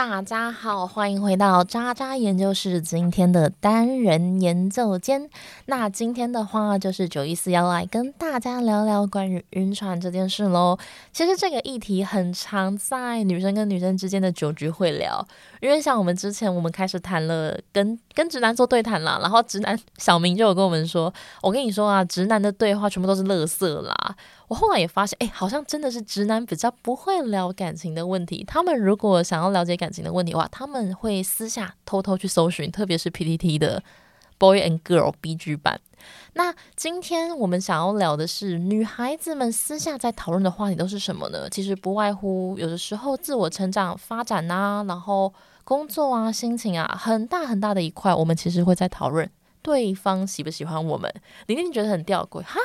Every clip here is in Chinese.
大家好，欢迎回到渣渣研究室今天的单人研究间。那今天的话，就是九一四要来跟大家聊聊关于晕船这件事喽。其实这个议题很常在女生跟女生之间的酒局会聊，因为像我们之前我们开始谈了跟跟直男做对谈啦，然后直男小明就有跟我们说：“我跟你说啊，直男的对话全部都是垃圾啦。”我后来也发现，哎，好像真的是直男比较不会聊感情的问题。他们如果想要了解感情的问题的话，他们会私下偷偷去搜寻，特别是 PTT 的 Boy and Girl BG 版。那今天我们想要聊的是，女孩子们私下在讨论的话题都是什么呢？其实不外乎有的时候自我成长发展呐，然后工作啊、心情啊，很大很大的一块，我们其实会在讨论对方喜不喜欢我们。玲玲觉得很吊诡哈。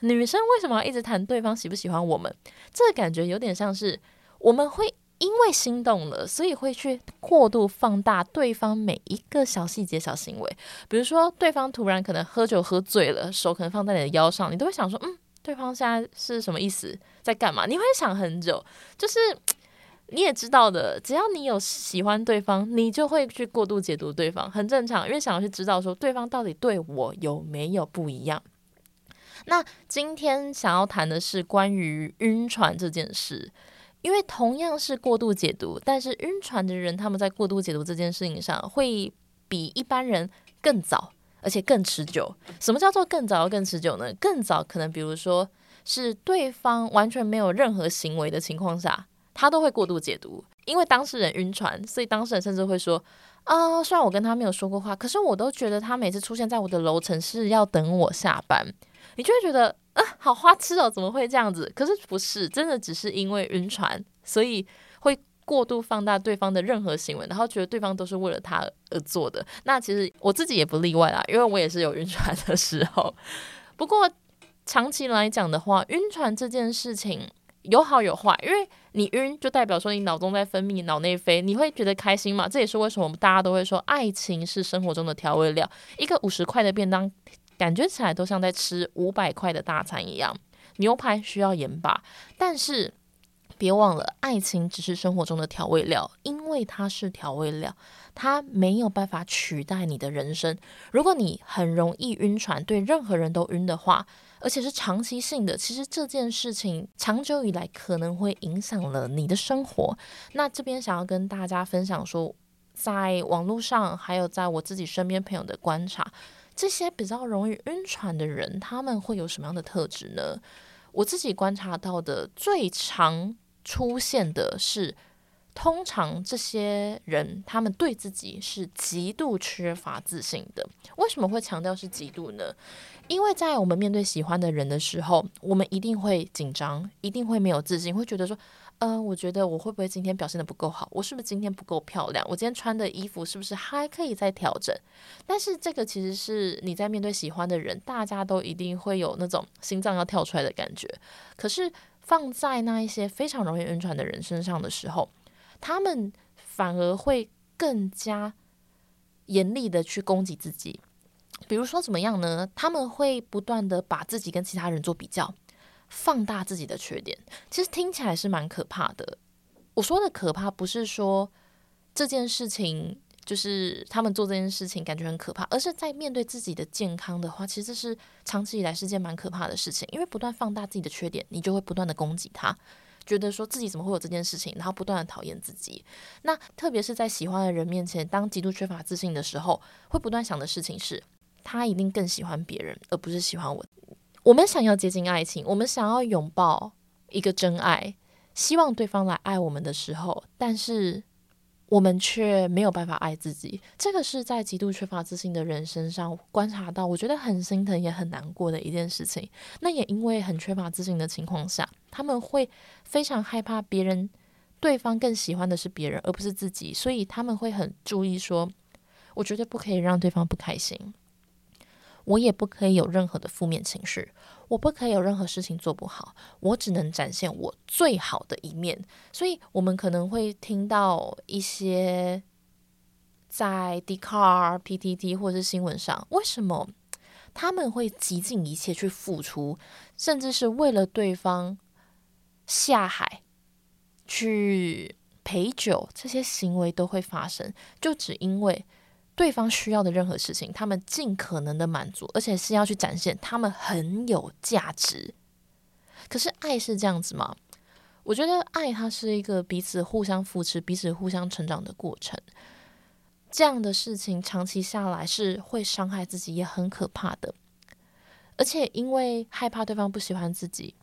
女生为什么要一直谈对方喜不喜欢我们？这个感觉有点像是我们会因为心动了，所以会去过度放大对方每一个小细节、小行为。比如说，对方突然可能喝酒喝醉了，手可能放在你的腰上，你都会想说：“嗯，对方现在是什么意思，在干嘛？”你会想很久。就是 你也知道的，只要你有喜欢对方，你就会去过度解读对方，很正常，因为想要去知道说对方到底对我有没有不一样。那今天想要谈的是关于晕船这件事，因为同样是过度解读，但是晕船的人他们在过度解读这件事情上会比一般人更早，而且更持久。什么叫做更早更持久呢？更早可能比如说是对方完全没有任何行为的情况下，他都会过度解读，因为当事人晕船，所以当事人甚至会说啊，虽然我跟他没有说过话，可是我都觉得他每次出现在我的楼层是要等我下班。你就会觉得啊，好花痴哦，怎么会这样子？可是不是，真的只是因为晕船，所以会过度放大对方的任何行为，然后觉得对方都是为了他而做的。那其实我自己也不例外啦，因为我也是有晕船的时候。不过长期来讲的话，晕船这件事情有好有坏，因为你晕就代表说你脑中在分泌脑内啡，你会觉得开心嘛？这也是为什么大家都会说爱情是生活中的调味料，一个五十块的便当。感觉起来都像在吃五百块的大餐一样，牛排需要盐巴，但是别忘了，爱情只是生活中的调味料，因为它是调味料，它没有办法取代你的人生。如果你很容易晕船，对任何人都晕的话，而且是长期性的，其实这件事情长久以来可能会影响了你的生活。那这边想要跟大家分享说，在网络上还有在我自己身边朋友的观察。这些比较容易晕船的人，他们会有什么样的特质呢？我自己观察到的最常出现的是，通常这些人他们对自己是极度缺乏自信的。为什么会强调是极度呢？因为在我们面对喜欢的人的时候，我们一定会紧张，一定会没有自信，会觉得说。嗯，我觉得我会不会今天表现的不够好？我是不是今天不够漂亮？我今天穿的衣服是不是还可以再调整？但是这个其实是你在面对喜欢的人，大家都一定会有那种心脏要跳出来的感觉。可是放在那一些非常容易晕船的人身上的时候，他们反而会更加严厉的去攻击自己。比如说怎么样呢？他们会不断的把自己跟其他人做比较。放大自己的缺点，其实听起来是蛮可怕的。我说的可怕，不是说这件事情就是他们做这件事情感觉很可怕，而是在面对自己的健康的话，其实这是长期以来是件蛮可怕的事情。因为不断放大自己的缺点，你就会不断的攻击他，觉得说自己怎么会有这件事情，然后不断的讨厌自己。那特别是在喜欢的人面前，当极度缺乏自信的时候，会不断想的事情是，他一定更喜欢别人，而不是喜欢我。我们想要接近爱情，我们想要拥抱一个真爱，希望对方来爱我们的时候，但是我们却没有办法爱自己。这个是在极度缺乏自信的人身上观察到，我觉得很心疼也很难过的一件事情。那也因为很缺乏自信的情况下，他们会非常害怕别人，对方更喜欢的是别人而不是自己，所以他们会很注意说，我绝对不可以让对方不开心。我也不可以有任何的负面情绪，我不可以有任何事情做不好，我只能展现我最好的一面。所以，我们可能会听到一些在 d c a r PTT 或者是新闻上，为什么他们会极尽一切去付出，甚至是为了对方下海去陪酒这些行为都会发生，就只因为对方需要的任何事情，他们尽可能的满足，而且是要去展现他们很有价值。可是爱是这样子吗？我觉得爱它是一个彼此互相扶持、彼此互相成长的过程。这样的事情长期下来是会伤害自己，也很可怕的。而且因为害怕对方不喜欢自己。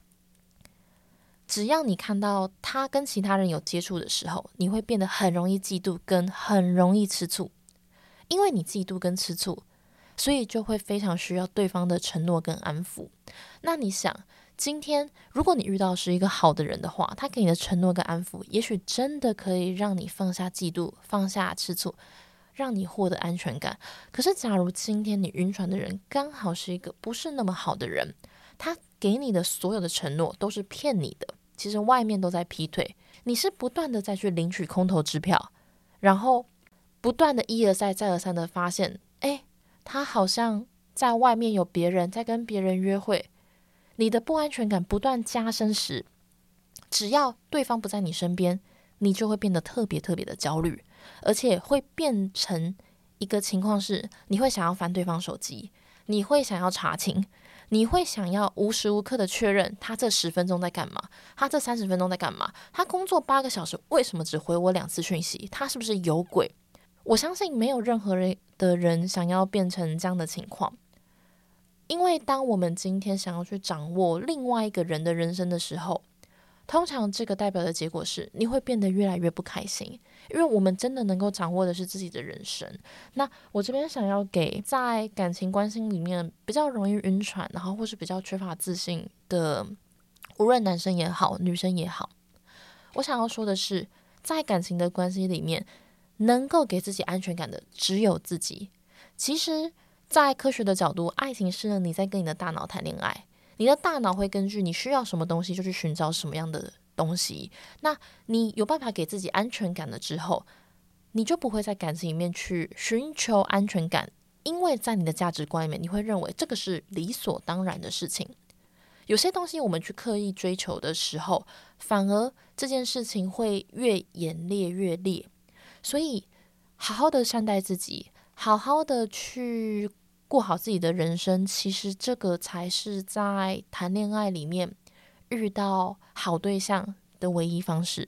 只要你看到他跟其他人有接触的时候，你会变得很容易嫉妒，跟很容易吃醋。因为你嫉妒跟吃醋，所以就会非常需要对方的承诺跟安抚。那你想，今天如果你遇到是一个好的人的话，他给你的承诺跟安抚，也许真的可以让你放下嫉妒，放下吃醋，让你获得安全感。可是，假如今天你晕船的人刚好是一个不是那么好的人，他给你的所有的承诺都是骗你的。其实外面都在劈腿，你是不断的再去领取空头支票，然后不断的一而再再而三的发现，哎，他好像在外面有别人在跟别人约会，你的不安全感不断加深时，只要对方不在你身边，你就会变得特别特别的焦虑，而且会变成一个情况是，你会想要翻对方手机，你会想要查清。你会想要无时无刻的确认他这十分钟在干嘛？他这三十分钟在干嘛？他工作八个小时，为什么只回我两次讯息？他是不是有鬼？我相信没有任何人的人想要变成这样的情况，因为当我们今天想要去掌握另外一个人的人生的时候。通常这个代表的结果是，你会变得越来越不开心，因为我们真的能够掌握的是自己的人生。那我这边想要给在感情关系里面比较容易晕船，然后或是比较缺乏自信的，无论男生也好，女生也好，我想要说的是，在感情的关系里面，能够给自己安全感的只有自己。其实，在科学的角度，爱情是你在跟你的大脑谈恋爱。你的大脑会根据你需要什么东西，就去寻找什么样的东西。那你有办法给自己安全感了之后，你就不会在感情里面去寻求安全感，因为在你的价值观里面，你会认为这个是理所当然的事情。有些东西我们去刻意追求的时候，反而这件事情会越演烈越烈。所以，好好的善待自己，好好的去。过好自己的人生，其实这个才是在谈恋爱里面遇到好对象的唯一方式。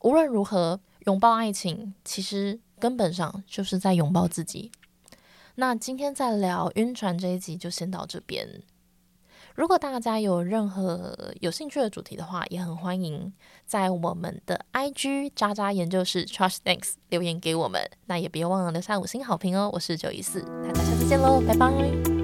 无论如何，拥抱爱情，其实根本上就是在拥抱自己。那今天再聊晕船这一集就先到这边。如果大家有任何有兴趣的主题的话，也很欢迎在我们的 IG 渣渣研究室 Trust Thanks 留言给我们。那也别忘了留下五星好评哦。我是九一四，大家下次见喽，拜拜。